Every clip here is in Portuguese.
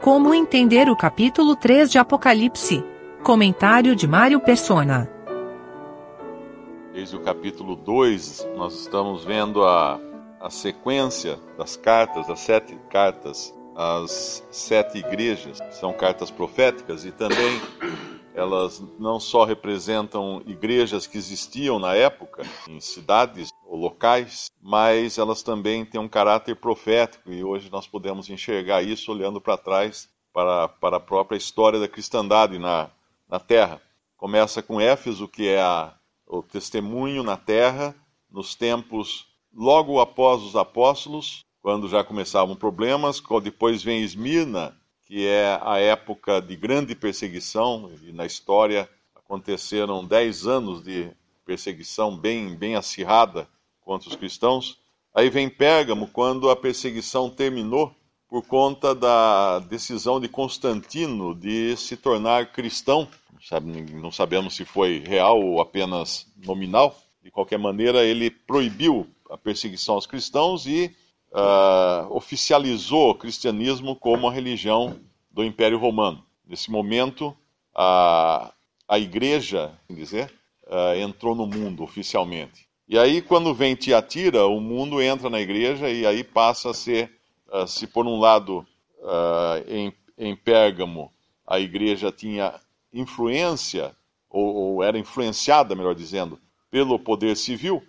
Como entender o capítulo 3 de Apocalipse? Comentário de Mário Persona. Desde o capítulo 2, nós estamos vendo a, a sequência das cartas, as sete cartas, as sete igrejas, são cartas proféticas e também elas não só representam igrejas que existiam na época, em cidades locais, mas elas também têm um caráter profético e hoje nós podemos enxergar isso olhando para trás para, para a própria história da cristandade na, na Terra. Começa com Éfeso, que é a, o testemunho na Terra, nos tempos logo após os apóstolos, quando já começavam problemas, depois vem Esmirna, que é a época de grande perseguição, e na história aconteceram dez anos de perseguição bem, bem acirrada contra os cristãos. Aí vem Pérgamo, quando a perseguição terminou por conta da decisão de Constantino de se tornar cristão. Não sabemos se foi real ou apenas nominal. De qualquer maneira, ele proibiu a perseguição aos cristãos e uh, oficializou o cristianismo como a religião do Império Romano. Nesse momento, a, a igreja, dizer, uh, entrou no mundo oficialmente. E aí, quando vem Tiatira, o mundo entra na igreja e aí passa a ser, uh, se por um lado, em, em Pérgamo, a igreja tinha influência, ou, ou era influenciada, melhor dizendo, pelo poder civil,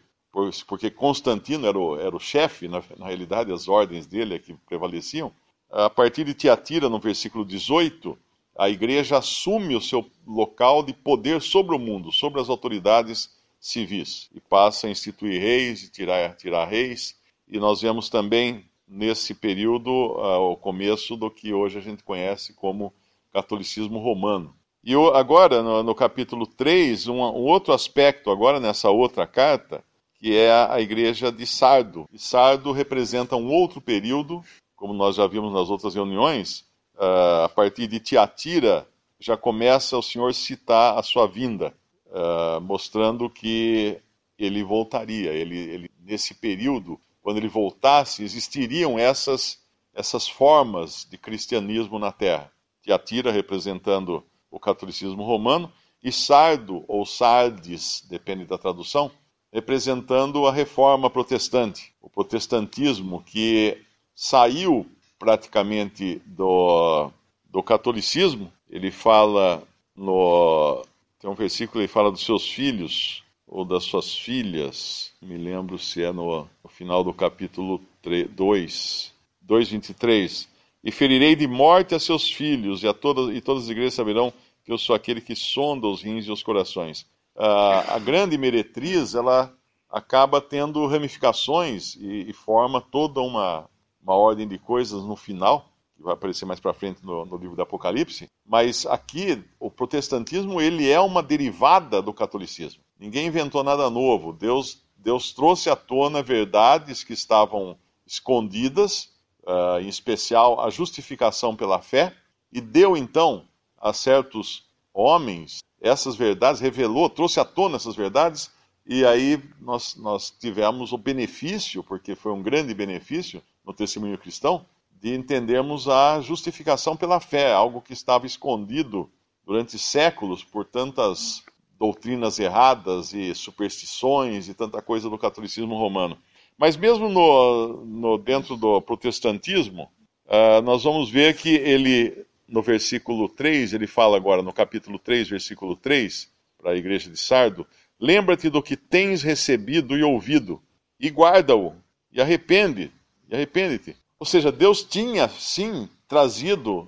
porque Constantino era o, era o chefe, na, na, realidade, as ordens dele é que prevaleciam. A partir de Tiatira, no versículo 18, a igreja assume o seu local de poder sobre o mundo, sobre as autoridades civis, e passa a instituir reis e tirar, tirar reis. E nós vemos também, nesse período, uh, o começo do que hoje a gente conhece como catolicismo romano. E agora, no, no capítulo 3, um, um outro aspecto, agora nessa outra carta, que é a igreja de Sardo. E Sardo representa um outro período, como nós já vimos nas outras reuniões, uh, a partir de Tiatira já começa o Senhor citar a sua vinda, uh, mostrando que ele voltaria. Ele, ele, nesse período, quando ele voltasse, existiriam essas, essas formas de cristianismo na Terra. Tiatira representando o catolicismo romano e Sardo ou Sardes, depende da tradução, representando a reforma protestante, o protestantismo que saiu praticamente do, do catolicismo. Ele fala no. Tem um versículo que fala dos seus filhos ou das suas filhas, me lembro se é no, no final do capítulo 3, 2, 2,23. E ferirei de morte a seus filhos, e, a todas, e todas as igrejas saberão que eu sou aquele que sonda os rins e os corações. A, a grande meretriz ela acaba tendo ramificações e, e forma toda uma, uma ordem de coisas no final, que vai aparecer mais para frente no, no, livro do Apocalipse. Mas aqui o protestantismo ele é uma derivada do catolicismo. Ninguém inventou nada novo. Deus Deus trouxe à tona verdades que estavam escondidas, uh, em especial a justificação pela fé, e deu então a certos homens essas verdades, revelou, trouxe à tona essas verdades, e aí nós, nós tivemos o benefício, porque foi um grande benefício no testemunho cristão, de entendermos a justificação pela fé, algo que estava escondido durante séculos por tantas doutrinas erradas e superstições e tanta coisa do catolicismo romano. Mas mesmo no, no dentro do protestantismo, uh, nós vamos ver que ele no versículo 3, ele fala agora no capítulo 3, versículo 3, para a igreja de Sardo: Lembra-te do que tens recebido e ouvido, e guarda-o, e arrepende, e arrepende-te. Ou seja, Deus tinha sim trazido,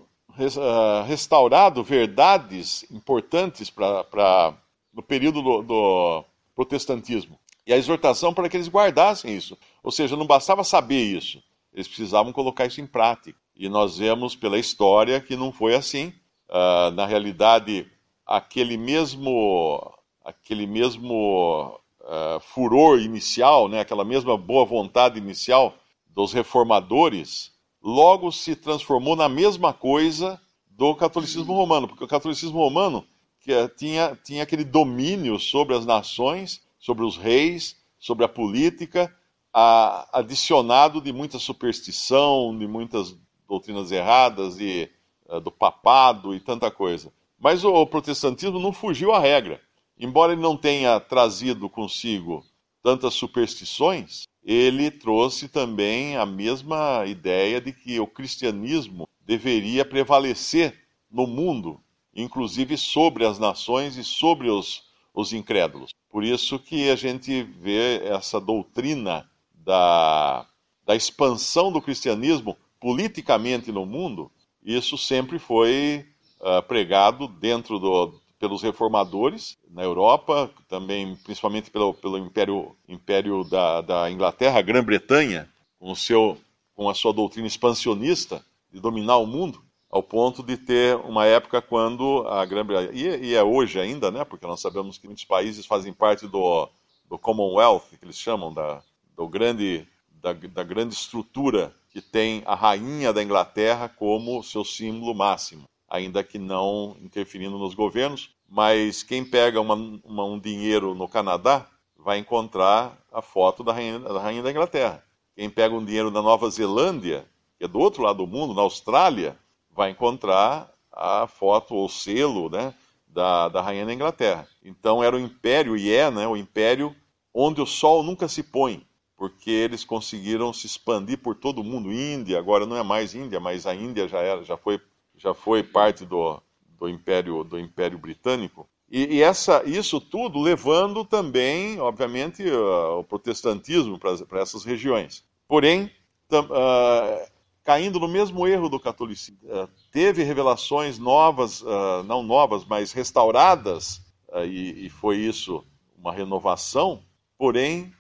ah, restaurado verdades importantes para no período do, do protestantismo. E a exortação para que eles guardassem isso. Ou seja, não bastava saber isso, eles precisavam colocar isso em prática. E nós vemos pela história que não foi assim. Uh, na realidade, aquele mesmo, aquele mesmo uh, furor inicial, né, aquela mesma boa vontade inicial dos reformadores, logo se transformou na mesma coisa do catolicismo romano, porque o catolicismo romano eh, tinha, tinha aquele domínio sobre as nações, sobre os reis, sobre a política, a, adicionado de muita superstição, de muitas doutrinas erradas e, uh, do papado e tanta coisa. Mas o, o protestantismo não fugiu à regra. Embora ele não tenha trazido consigo tantas superstições, ele trouxe também a mesma ideia de que o cristianismo deveria prevalecer no mundo, inclusive sobre as nações e sobre os, os incrédulos. Por isso que a gente vê essa doutrina da, da expansão do cristianismo politicamente no mundo, isso sempre foi uh, pregado dentro do, pelos reformadores na Europa, também principalmente pelo, pelo Império, Império da, da Inglaterra, a Grã-Bretanha, com, o seu, com a sua doutrina expansionista de dominar o mundo, ao ponto de ter uma época quando a Grã-Bretanha, e, e, é hoje ainda, né, porque nós sabemos que muitos países fazem parte do, do Commonwealth, que eles chamam, da, do grande, da, da grande estrutura que tem a rainha da Inglaterra como seu símbolo máximo ainda que não interferindo nos governos. Mas quem pega uma, uma, um dinheiro no Canadá vai encontrar a foto da rainha, da rainha da Inglaterra. Quem pega um dinheiro na Nova Zelândia, que é do outro lado do mundo, na Austrália, vai encontrar a foto ou selo né, da, da rainha da Inglaterra. Então era o império, e é né, o império onde o sol nunca se põe, porque eles conseguiram se expandir por todo o mundo. Índia, agora não é mais Índia, mas a Índia já, era, já foi já foi parte do, do Império do Império Britânico. E, e essa, isso tudo levando também, obviamente, uh, o protestantismo para essas regiões. Porém, tam, uh, caindo no mesmo erro do catolicismo, uh, teve revelações novas, não novas, mas restauradas, e, e, foi isso uma renovação, porém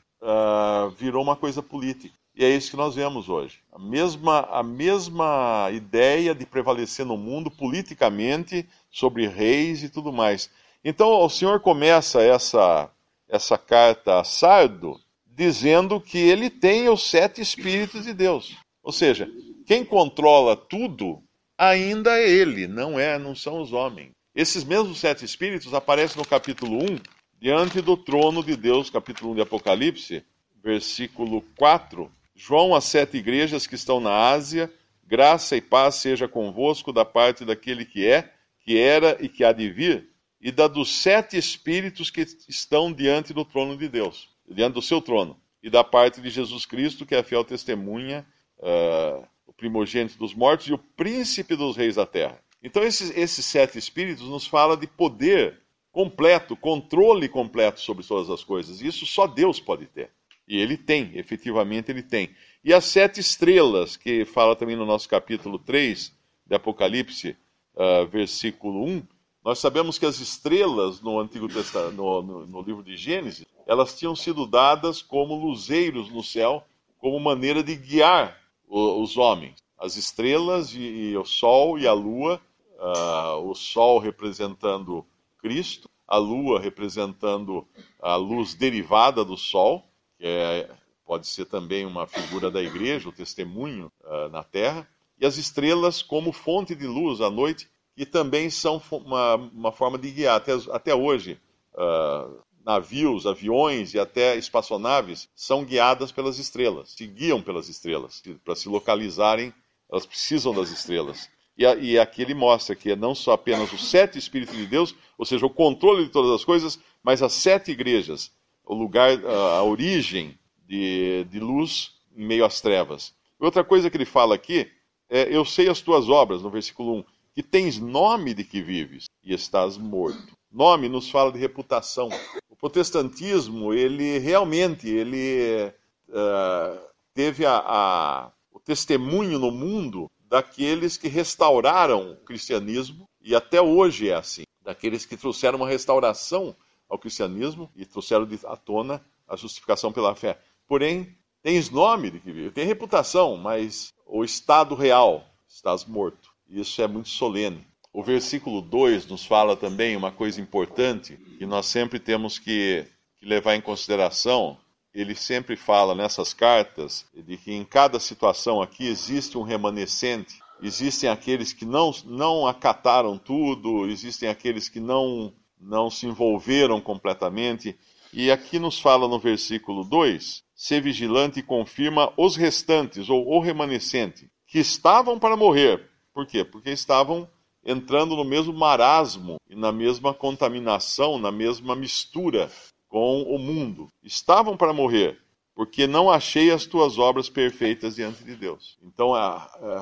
virou uma coisa política. E é isso que nós vemos hoje. A mesma, a mesma ideia de prevalecer no mundo politicamente sobre reis e tudo mais. Então o Senhor começa essa, essa carta a Sardo dizendo que ele tem os sete Espíritos de Deus. Ou seja, quem controla tudo ainda é ele, não é, não são os homens. Esses mesmos sete Espíritos aparecem no capítulo 1, diante do trono de Deus, capítulo 1 de Apocalipse, versículo 4 João às sete igrejas que estão na Ásia, graça e paz seja convosco da parte daquele que é, que era e que há de vir, e da dos sete espíritos que estão diante do trono de Deus, diante do seu trono, e da parte de Jesus Cristo, que é a fiel testemunha, uh, o primogênito dos mortos e o príncipe dos reis da terra. Então, esses, esses sete espíritos nos fala de poder completo, controle completo sobre todas as coisas. Isso só Deus pode ter. E ele tem, efetivamente ele tem. E as sete estrelas, que fala também no nosso capítulo 3 de Apocalipse, uh, versículo 1, nós sabemos que as estrelas no Antigo Testamento, no, no, no, livro de Gênesis, elas tinham sido dadas como luzeiros no céu, como maneira de guiar o, os homens. As estrelas e, e, o sol e a lua, uh, o sol representando Cristo, a lua representando a luz derivada do sol, é, pode ser também uma figura da igreja, o testemunho uh, na terra, e as estrelas como fonte de luz à noite, que também são uma, uma forma de guiar. Até, até hoje, uh, navios, aviões e até espaçonaves são guiadas pelas estrelas, se guiam pelas estrelas. Para se localizarem, elas precisam das estrelas. E, e aqui ele mostra que é não só apenas os sete Espíritos de Deus, ou seja, o controle de todas as coisas, mas as sete igrejas o lugar, a origem de, de luz em meio às trevas. Outra coisa que ele fala aqui é: Eu sei as tuas obras, no versículo 1, que tens nome de que vives e estás morto. Nome nos fala de reputação. O protestantismo, ele realmente ele uh, teve a, a, o testemunho no mundo daqueles que restauraram o cristianismo, e até hoje é assim, daqueles que trouxeram uma restauração ao cristianismo e trouxeram à tona a justificação pela fé. Porém, tens nome de que vive, tem reputação, mas o estado real estás morto. Isso é muito solene. O versículo 2 nos fala também uma coisa importante que nós sempre temos que, que levar em consideração. Ele sempre fala nessas cartas de que em cada situação aqui existe um remanescente existem aqueles que não, não acataram tudo, existem aqueles que não não se envolveram completamente. E aqui nos fala no versículo 2: ser vigilante confirma os restantes, ou o remanescente, que estavam para morrer, Por quê? Porque estavam entrando no mesmo marasmo e na mesma contaminação, na mesma mistura com o mundo. Estavam para morrer, porque não achei as tuas obras perfeitas diante de Deus. Então,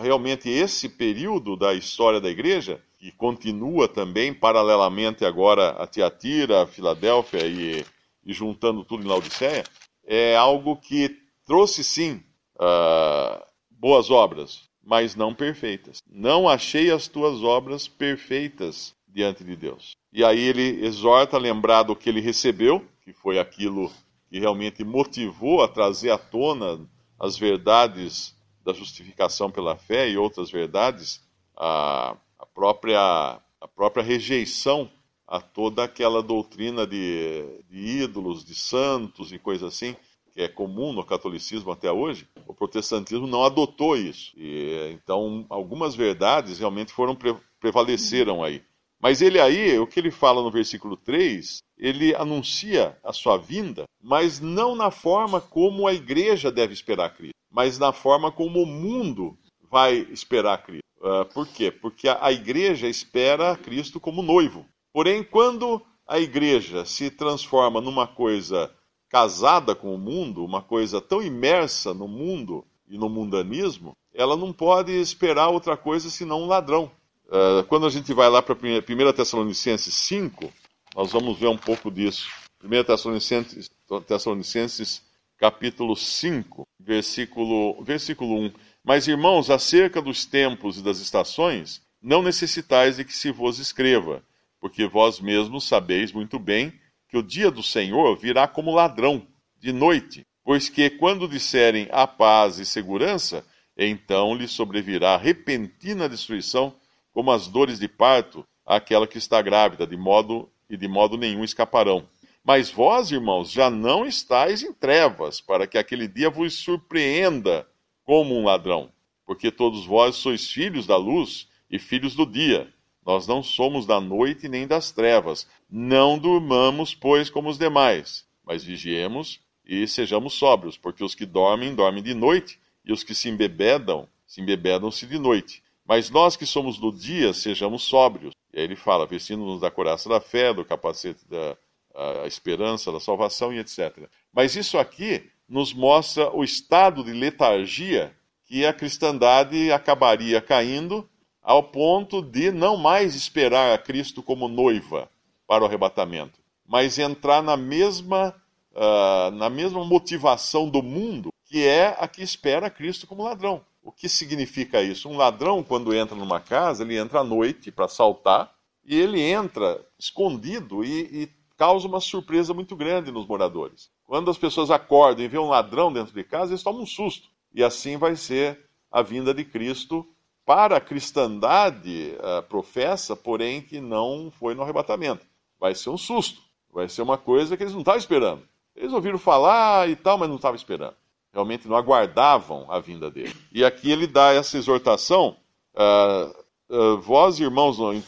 realmente, esse período da história da igreja, que continua também paralelamente agora a Tiatira, a Filadélfia e, e juntando tudo em Laodiceia, é algo que trouxe sim uh, boas obras, mas não perfeitas. Não achei as tuas obras perfeitas diante de Deus. E aí ele exorta a lembrar do que ele recebeu, que foi aquilo que realmente motivou a trazer à tona as verdades da justificação pela fé e outras verdades, a, a própria, a própria rejeição a toda aquela doutrina de, de ídolos, de santos e coisas assim, que é comum no catolicismo até hoje, o protestantismo não adotou isso. E, então, algumas verdades realmente foram pre prevaleceram aí. Mas ele aí, o que ele fala no versículo 3, ele anuncia a sua vinda, mas não na forma como a igreja deve esperar Cristo, mas na forma como o mundo vai esperar Cristo. Uh, por quê? Porque a, a igreja espera Cristo como noivo. Porém, quando a igreja se transforma numa coisa casada com o mundo, uma coisa tão imersa no mundo e no mundanismo, ela não pode esperar outra coisa senão um ladrão. Uh, quando a gente vai lá para 1 Tessalonicenses 5, nós vamos ver um pouco disso. 1 Tessalonicenses, Tessalonicenses capítulo 5, versículo, versículo 1. Mas, irmãos, acerca dos tempos e das estações, não necessitais de que se vos escreva, porque vós mesmos sabeis muito bem que o dia do Senhor virá como ladrão, de noite, pois que quando disserem a paz e segurança, então lhe sobrevirá repentina destruição, como as dores de parto àquela que está grávida, de modo e de modo nenhum escaparão. Mas vós, irmãos, já não estáis em trevas, para que aquele dia vos surpreenda como um ladrão, porque todos vós sois filhos da luz e filhos do dia. Nós não somos da noite nem das trevas. Não durmamos, pois, como os demais, mas vigiemos e sejamos sóbrios, porque os que dormem, dormem de noite, e os que se embebedam, se embebedam-se de noite. Mas nós que somos do dia, sejamos sóbrios. E aí ele fala, vestindo-nos da coraça da fé, do capacete da a esperança, da salvação e etc. Mas isso aqui nos mostra o estado de letargia que a cristandade acabaria caindo ao ponto de não mais esperar a Cristo como noiva para o arrebatamento, mas entrar na mesma, uh, na mesma motivação do mundo, que é a que espera Cristo como ladrão. O que significa isso? Um ladrão, quando entra numa casa, ele entra à noite para assaltar, e ele entra escondido e, e causa uma surpresa muito grande nos moradores. Quando as pessoas acordam e vêem um ladrão dentro de casa, eles tomam um susto. E assim vai ser a vinda de Cristo para a cristandade uh, professa, porém que não foi no arrebatamento. Vai ser um susto, vai ser uma coisa que eles não estavam esperando. Eles ouviram falar e tal, mas não estavam esperando. Realmente não aguardavam a vinda dele. E aqui ele dá essa exortação, uh, uh, vós irmãos, no 1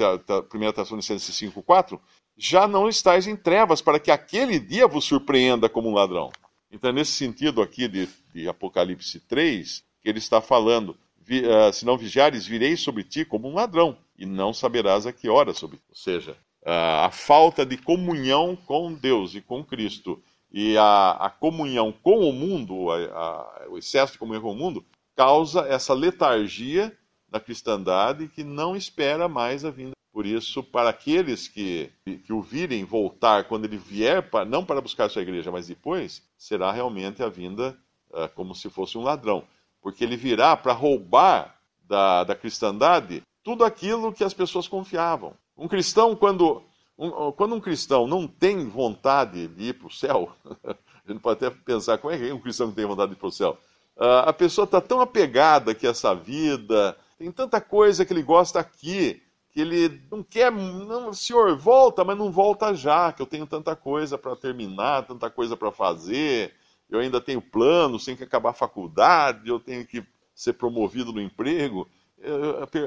Tessalonicenses 5,4, já não estáis em trevas, para que aquele dia vos surpreenda como um ladrão. Então, nesse sentido aqui de, de Apocalipse 3, que ele está falando, uh, se não vigiares, virei sobre ti como um ladrão, e não saberás a que hora sobre ti. Ou seja, a falta de comunhão com Deus e com Cristo, e a, a comunhão com o mundo, a, a, o excesso de comunhão com o mundo, causa essa letargia da cristandade que não espera mais a vinda. Por isso, para aqueles que, que o virem voltar quando ele vier, para, não para buscar sua igreja, mas depois, será realmente a vinda uh, como se fosse um ladrão porque ele virá para roubar da, da cristandade tudo aquilo que as pessoas confiavam. Um cristão, quando um, quando um cristão não tem vontade de ir para o céu, a gente pode até pensar como é que é um cristão que tem vontade de ir para o céu. Uh, a pessoa está tão apegada que essa vida, tem tanta coisa que ele gosta aqui, que ele não quer, não, senhor, volta, mas não volta já, que eu tenho tanta coisa para terminar, tanta coisa para fazer, eu ainda tenho planos, tenho que acabar a faculdade, eu tenho que ser promovido no emprego.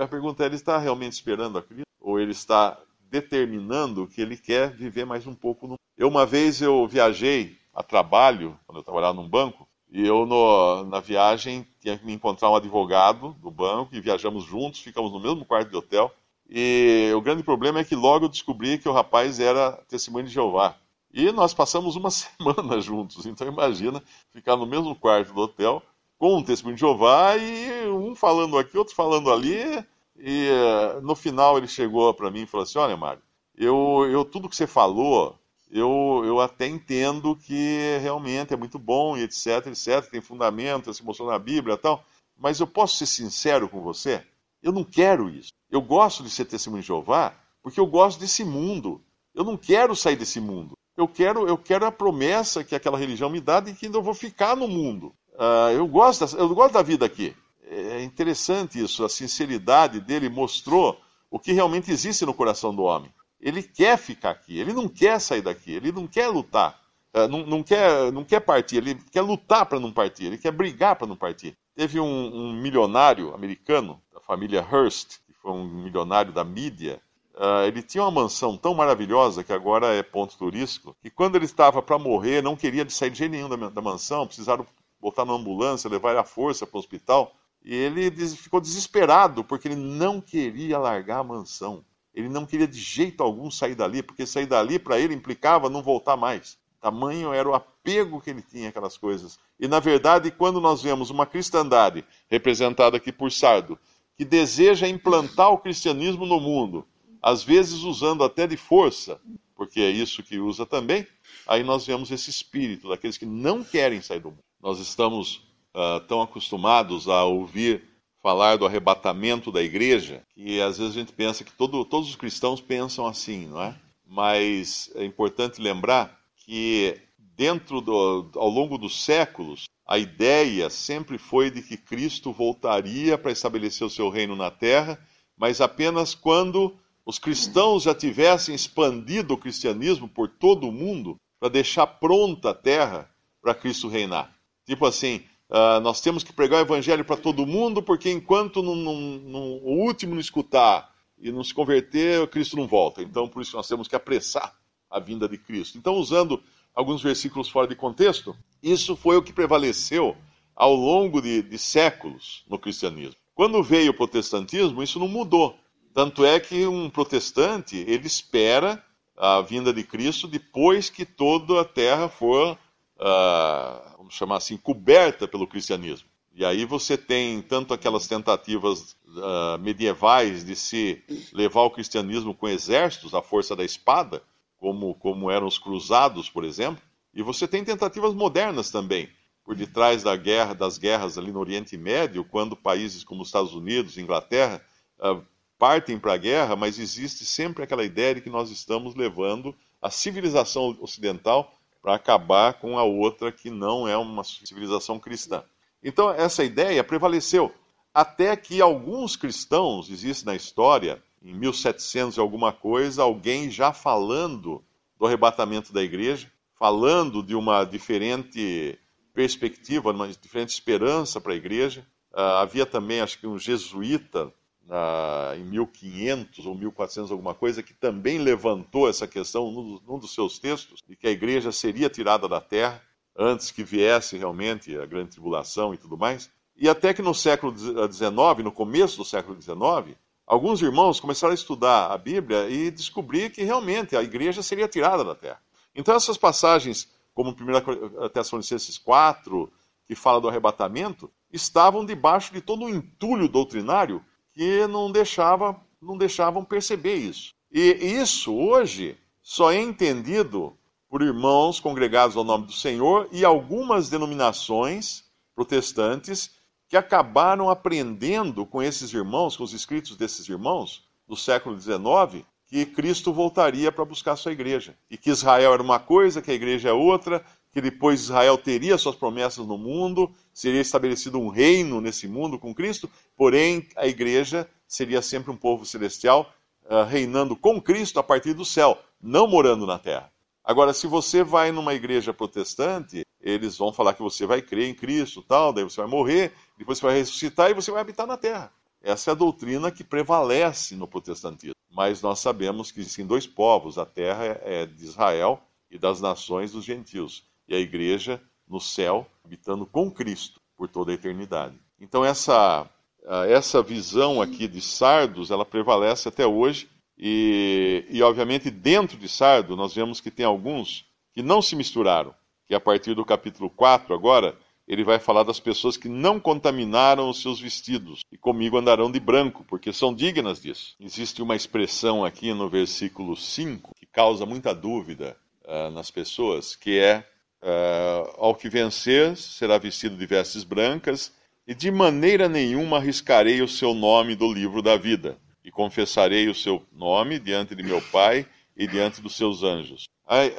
A pergunta é: ele está realmente esperando a Cristo? Ou ele está determinando que ele quer viver mais um pouco? No... Eu, uma vez, eu viajei a trabalho, quando eu trabalhava num banco, E eu, no, na viagem, tinha que me encontrar um advogado do banco e viajamos juntos, ficamos no mesmo quarto de hotel. E o grande problema é que logo eu descobri que o rapaz era testemunho de Jeová. E nós passamos uma semana juntos. Então imagina ficar no mesmo quarto do hotel com um testemunho de Jeová e um falando aqui, outro falando ali. E uh, no final ele chegou para mim e falou assim: Olha, Mário, eu, eu, tudo que você falou, eu, eu até entendo que realmente é muito bom e etc, etc, tem fundamento, se mostrou na Bíblia e tal, mas eu posso ser sincero com você? Eu não quero isso. Eu gosto de ser testemunho de Jeová porque eu gosto desse mundo. Eu não quero sair desse mundo. Eu quero, eu quero a promessa que aquela religião me dá de que ainda eu vou ficar no mundo. Uh, eu, gosto eu gosto da vida aqui. É interessante isso, a sinceridade dele mostrou o que realmente existe no coração do homem. Ele quer ficar aqui, ele não quer sair daqui, ele não quer lutar, uh, não, não, quer, não quer partir, ele quer lutar para não partir, ele quer brigar para não partir. Teve um, um, milionário americano, da família Hearst, que foi um milionário da mídia, Uh, ele tinha uma mansão tão maravilhosa, que agora é ponto turístico, que quando ele estava para morrer, não queria sair de jeito nenhum da, da mansão, precisaram botar na ambulância, levar ele à força para o hospital. E ele ficou desesperado, porque ele não queria largar a mansão. Ele não queria de jeito algum sair dali, porque sair dali para ele implicava não voltar mais. Tamanho era o apego que ele tinha aquelas coisas. E na verdade, quando nós vemos uma cristandade representada aqui por Sardo, que deseja implantar o cristianismo no mundo, às vezes usando até de força, porque é isso que usa também, aí nós vemos esse espírito daqueles que não querem sair do mundo. Nós estamos uh, tão acostumados a ouvir falar do arrebatamento da igreja que às vezes a gente pensa que todo, todos os cristãos pensam assim, não é? Mas é importante lembrar que dentro do, ao longo dos séculos a ideia sempre foi de que Cristo voltaria para estabelecer o seu reino na terra, mas apenas quando os cristãos já tivessem expandido o cristianismo por todo o mundo para deixar pronta a terra para Cristo reinar. Tipo assim, uh, nós temos que pregar o evangelho para todo mundo, porque enquanto não, não, não, o último não escutar e não se converter, Cristo não volta. Então, por isso nós temos que apressar a vinda de Cristo. Então, usando alguns versículos fora de contexto, isso foi o que prevaleceu ao longo de, de séculos no cristianismo. Quando veio o protestantismo, isso não mudou. Tanto é que um protestante, ele espera a vinda de Cristo depois que toda a terra for, uh, vamos chamar assim, coberta pelo cristianismo. E aí você tem tanto aquelas tentativas uh, medievais de se levar o cristianismo com exércitos, a força da espada, como, como eram os cruzados, por exemplo, e você tem tentativas modernas também, por detrás da guerra, das guerras ali no Oriente Médio, quando países como os Estados Unidos, Inglaterra, uh, partem para a guerra, mas existe sempre aquela ideia de que nós estamos levando a civilização ocidental para acabar com a outra que não é uma civilização cristã. Então, essa ideia prevaleceu até que alguns cristãos, existe na história, em 1700 e alguma coisa, alguém já falando do arrebatamento da igreja, falando de uma diferente perspectiva, uma diferente esperança para a igreja. Uh, havia também, acho que um jesuíta em 1500 ou 1400 alguma coisa, que também levantou essa questão num, num dos seus textos, de que a igreja seria tirada da terra antes que viesse realmente a grande tribulação e tudo mais. E até que no século XIX, no começo do século XIX, alguns irmãos começaram a estudar a Bíblia e descobrir que realmente a igreja seria tirada da terra. Então essas passagens, como 1 Tessalonicenses 4, que fala do arrebatamento, estavam debaixo de todo um entulho doutrinário que não, deixava, não deixavam perceber isso. E isso hoje só é entendido por irmãos congregados ao nome do Senhor e algumas denominações protestantes que acabaram aprendendo com esses irmãos, com os escritos desses irmãos do século XIX, que Cristo voltaria para buscar sua igreja. E que Israel era uma coisa, que a igreja é outra, que depois Israel teria suas promessas no mundo, seria estabelecido um reino nesse mundo com Cristo, porém a igreja seria sempre um povo celestial uh, reinando com Cristo a partir do céu, não morando na terra. Agora, se você vai numa igreja protestante, eles vão falar que você vai crer em Cristo, tal, daí você vai morrer, depois você vai ressuscitar e você vai habitar na terra. Essa é a doutrina que prevalece no protestantismo. Mas nós sabemos que existem dois povos: a terra é de Israel e das nações dos gentios e a igreja no céu, habitando com Cristo por toda a eternidade. Então essa essa visão aqui de Sardos, ela prevalece até hoje e, e obviamente dentro de Sardo nós vemos que tem alguns que não se misturaram, que a partir do capítulo 4 agora ele vai falar das pessoas que não contaminaram os seus vestidos e comigo andarão de branco, porque são dignas disso. Existe uma expressão aqui no versículo 5 que causa muita dúvida uh, nas pessoas, que é uh, ao que vencer será vestido de vestes brancas e de maneira nenhuma arriscarei o seu nome do livro da vida e confessarei o seu nome diante de meu Pai e diante dos seus anjos.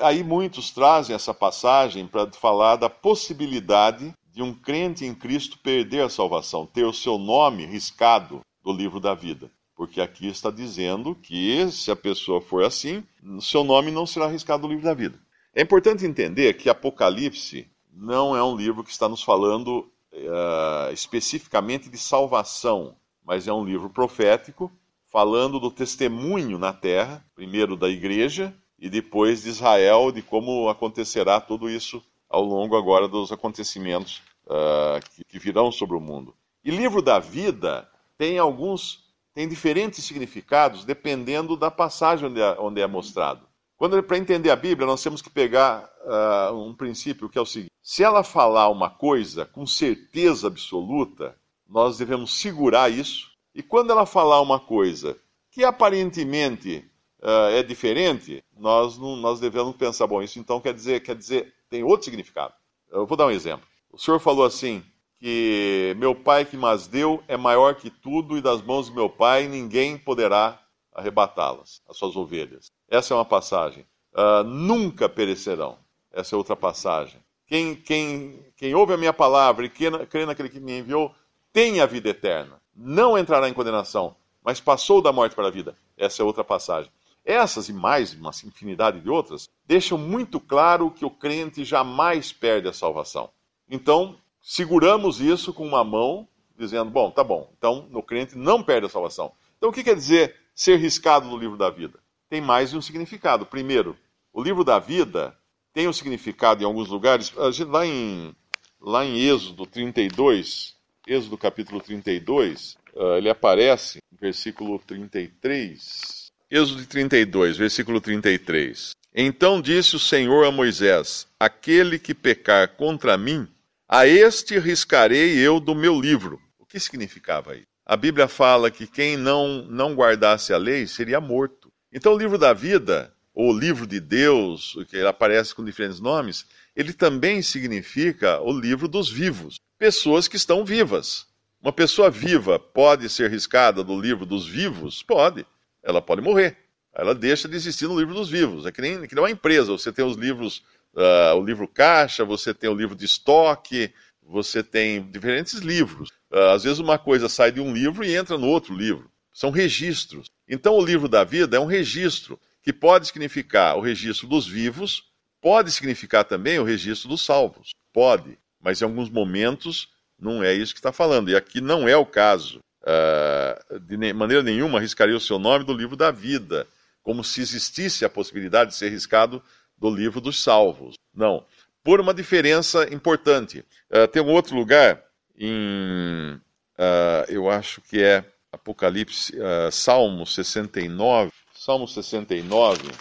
Aí muitos trazem essa passagem para falar da possibilidade de um crente em Cristo perder a salvação, ter o seu nome riscado do livro da vida. Porque aqui está dizendo que se a pessoa for assim, seu nome não será riscado do livro da vida. É importante entender que Apocalipse não é um livro que está nos falando uh, especificamente de salvação, mas é um livro profético falando do testemunho na terra, primeiro da igreja e depois de Israel, de como acontecerá tudo isso ao longo agora dos acontecimentos uh, que, que, virão sobre o mundo. E livro da vida tem alguns, tem diferentes significados dependendo da passagem onde é, onde é mostrado. Quando para entender a Bíblia nós temos que pegar uh, um princípio que é o seguinte: se ela falar uma coisa com certeza absoluta, nós devemos segurar isso. E quando ela falar uma coisa que aparentemente uh, é diferente, nós, não, nós devemos pensar, bom, isso então quer dizer, quer dizer, tem outro significado. Eu vou dar um exemplo. O senhor falou assim, que meu pai que mas deu é maior que tudo e das mãos de meu pai ninguém poderá arrebatá-las, as suas ovelhas. Essa é uma passagem. Uh, nunca perecerão. Essa é outra passagem. Quem, quem, quem ouve a minha palavra e crê naquele que me enviou tem a vida eterna. Não entrará em condenação, mas passou da morte para a vida. Essa é outra passagem. Essas e mais uma infinidade de outras deixam muito claro que o crente jamais perde a salvação. Então, seguramos isso com uma mão, dizendo: bom, tá bom, então o crente não perde a salvação. Então, o que quer dizer ser riscado no livro da vida? Tem mais de um significado. Primeiro, o livro da vida tem um significado em alguns lugares. Lá em, lá em Êxodo 32, Êxodo capítulo 32, ah, ele aparece, versículo 33. Êxodo 32, versículo 33. Então disse o Senhor a Moisés: Aquele que pecar contra mim, a este riscarei eu do meu livro. O que significava isso? A Bíblia fala que quem não, não guardasse a lei seria morto. Então o livro da vida, ou livro de Deus, que aparece com diferentes nomes, ele também significa o livro dos vivos. Pessoas que estão vivas. Uma pessoa viva pode ser riscada do livro dos vivos? Pode ela pode morrer. Ela deixa de existir no livro dos vivos. É que nem, que nem uma empresa. Você tem os livros, uh, o livro caixa, você tem o livro de estoque, você tem diferentes livros. Uh, às vezes uma coisa sai de um livro e entra no outro livro. São registros. Então o livro da vida é um registro que pode significar o registro dos vivos, pode significar também o registro dos salvos. Pode, mas em alguns momentos não é isso que está falando. E aqui não é o caso. Uh, de maneira nenhuma arriscaria o seu nome do livro da vida, como se existisse a possibilidade de ser riscado do livro dos salvos. Não. Por uma diferença importante. Uh, tem um outro lugar, em, uh, eu acho que é Apocalipse, Salmo 69, Salmo 69,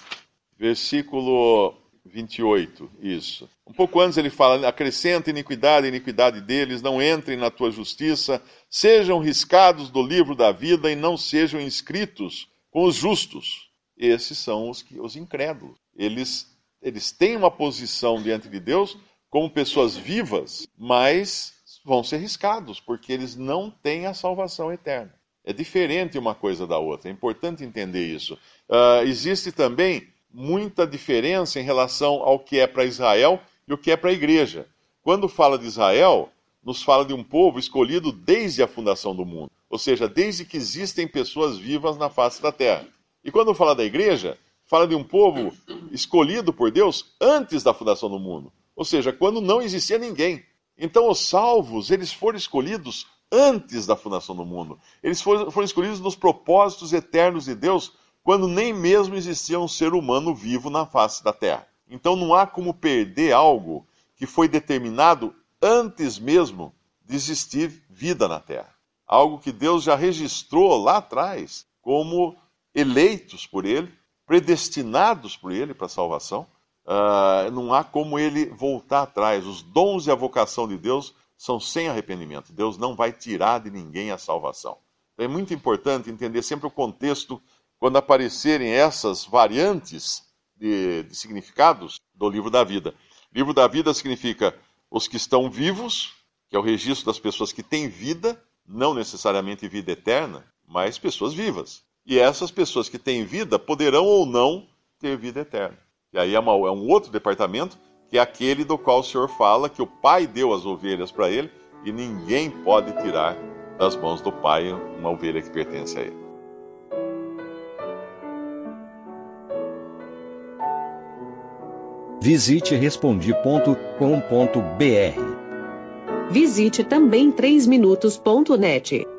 versículo 28, isso. Um pouco antes ele fala: acrescenta iniquidade, iniquidade deles, não entrem na tua justiça, sejam riscados do livro da vida e não sejam inscritos com os justos. Esses são os, que, os incrédulos. Eles, eles têm uma posição diante de Deus como pessoas vivas, mas vão ser riscados, porque eles não têm a salvação eterna. É diferente uma coisa da outra, é importante entender isso. Uh, existe também muita diferença em relação ao que é para Israel e o que é para a igreja. Quando fala de Israel, nos fala de um povo escolhido desde a fundação do mundo, ou seja, desde que existem pessoas vivas na face da terra. E quando fala da igreja, fala de um povo escolhido por Deus antes da fundação do mundo, ou seja, quando não existia ninguém. Então os salvos, eles foram escolhidos antes da fundação do mundo. Eles foram, foram escolhidos nos propósitos eternos de Deus quando nem mesmo existia um ser humano vivo na face da terra. Então não há como perder algo que foi determinado antes mesmo de existir vida na Terra. Algo que Deus já registrou lá atrás como eleitos por Ele, predestinados por Ele para a salvação. Uh, não há como ele voltar atrás. Os dons e a vocação de Deus são sem arrependimento. Deus não vai tirar de ninguém a salvação. Então é muito importante entender sempre o contexto quando aparecerem essas variantes de, de significados do livro da vida. Livro da vida significa os que estão vivos, que é o registro das pessoas que têm vida, não necessariamente vida eterna, mas pessoas vivas. E essas pessoas que têm vida poderão ou não ter vida eterna. E aí é, uma, é um outro departamento, que é aquele do qual o Senhor fala que o Pai deu as ovelhas para ele e ninguém pode tirar das mãos do Pai uma ovelha que pertence a ele. Visite respondi.com.br. Visite também 3minutos.net.